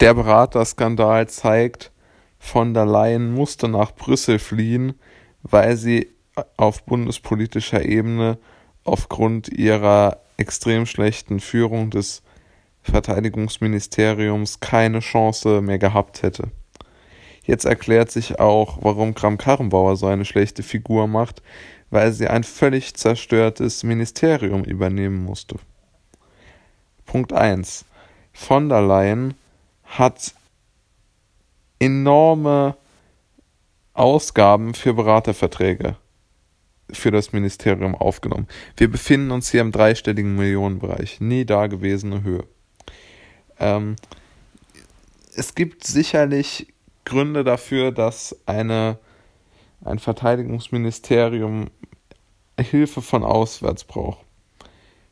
Der Beraterskandal zeigt, von der Leyen musste nach Brüssel fliehen, weil sie auf bundespolitischer Ebene aufgrund ihrer extrem schlechten Führung des Verteidigungsministeriums keine Chance mehr gehabt hätte. Jetzt erklärt sich auch, warum Kram-Karrenbauer so eine schlechte Figur macht, weil sie ein völlig zerstörtes Ministerium übernehmen musste. Punkt 1. Von der Leyen hat enorme Ausgaben für Beraterverträge für das Ministerium aufgenommen. Wir befinden uns hier im dreistelligen Millionenbereich, nie dagewesene Höhe. Ähm, es gibt sicherlich Gründe dafür, dass eine, ein Verteidigungsministerium Hilfe von auswärts braucht.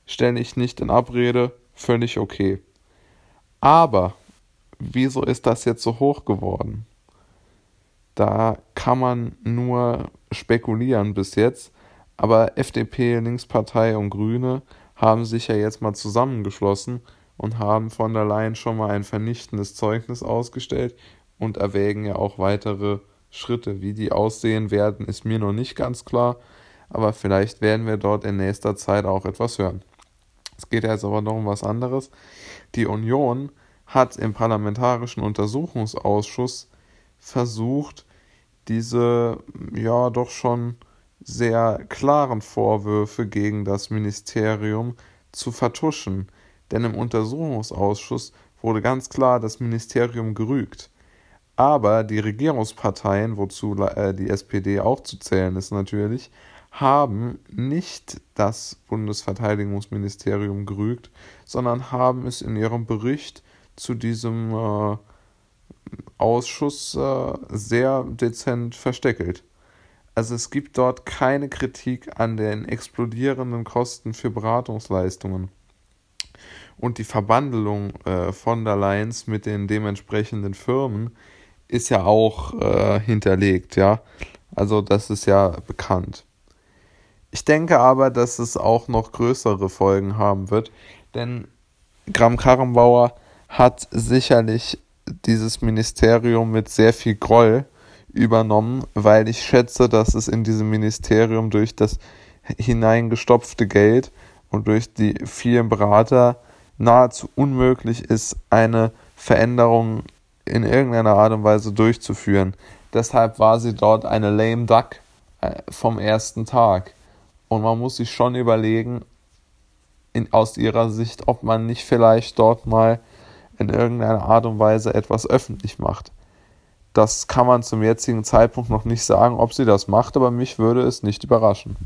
Stelle ich nicht in Abrede, völlig okay. Aber wieso ist das jetzt so hoch geworden? Da kann man nur spekulieren bis jetzt. Aber FDP, Linkspartei und Grüne haben sich ja jetzt mal zusammengeschlossen und haben von der Leyen schon mal ein vernichtendes Zeugnis ausgestellt und erwägen ja auch weitere Schritte. Wie die aussehen werden, ist mir noch nicht ganz klar, aber vielleicht werden wir dort in nächster Zeit auch etwas hören. Es geht jetzt aber noch um was anderes. Die Union hat im Parlamentarischen Untersuchungsausschuss versucht, diese ja doch schon sehr klaren Vorwürfe gegen das Ministerium zu vertuschen. Denn im Untersuchungsausschuss wurde ganz klar das Ministerium gerügt. Aber die Regierungsparteien, wozu äh, die SPD auch zu zählen ist natürlich, haben nicht das Bundesverteidigungsministerium gerügt, sondern haben es in ihrem Bericht zu diesem äh, Ausschuss äh, sehr dezent versteckelt. Also es gibt dort keine Kritik an den explodierenden Kosten für Beratungsleistungen. Und die Verbandelung äh, von der Leyen's mit den dementsprechenden Firmen ist ja auch äh, hinterlegt, ja. Also das ist ja bekannt. Ich denke aber, dass es auch noch größere Folgen haben wird, denn Gramm Karrenbauer hat sicherlich dieses Ministerium mit sehr viel Groll übernommen, weil ich schätze, dass es in diesem Ministerium durch das hineingestopfte Geld und durch die vielen Berater nahezu unmöglich ist, eine Veränderung in irgendeiner Art und Weise durchzuführen. Deshalb war sie dort eine lame duck äh, vom ersten Tag. Und man muss sich schon überlegen, in, aus ihrer Sicht, ob man nicht vielleicht dort mal in irgendeiner Art und Weise etwas öffentlich macht. Das kann man zum jetzigen Zeitpunkt noch nicht sagen, ob sie das macht, aber mich würde es nicht überraschen.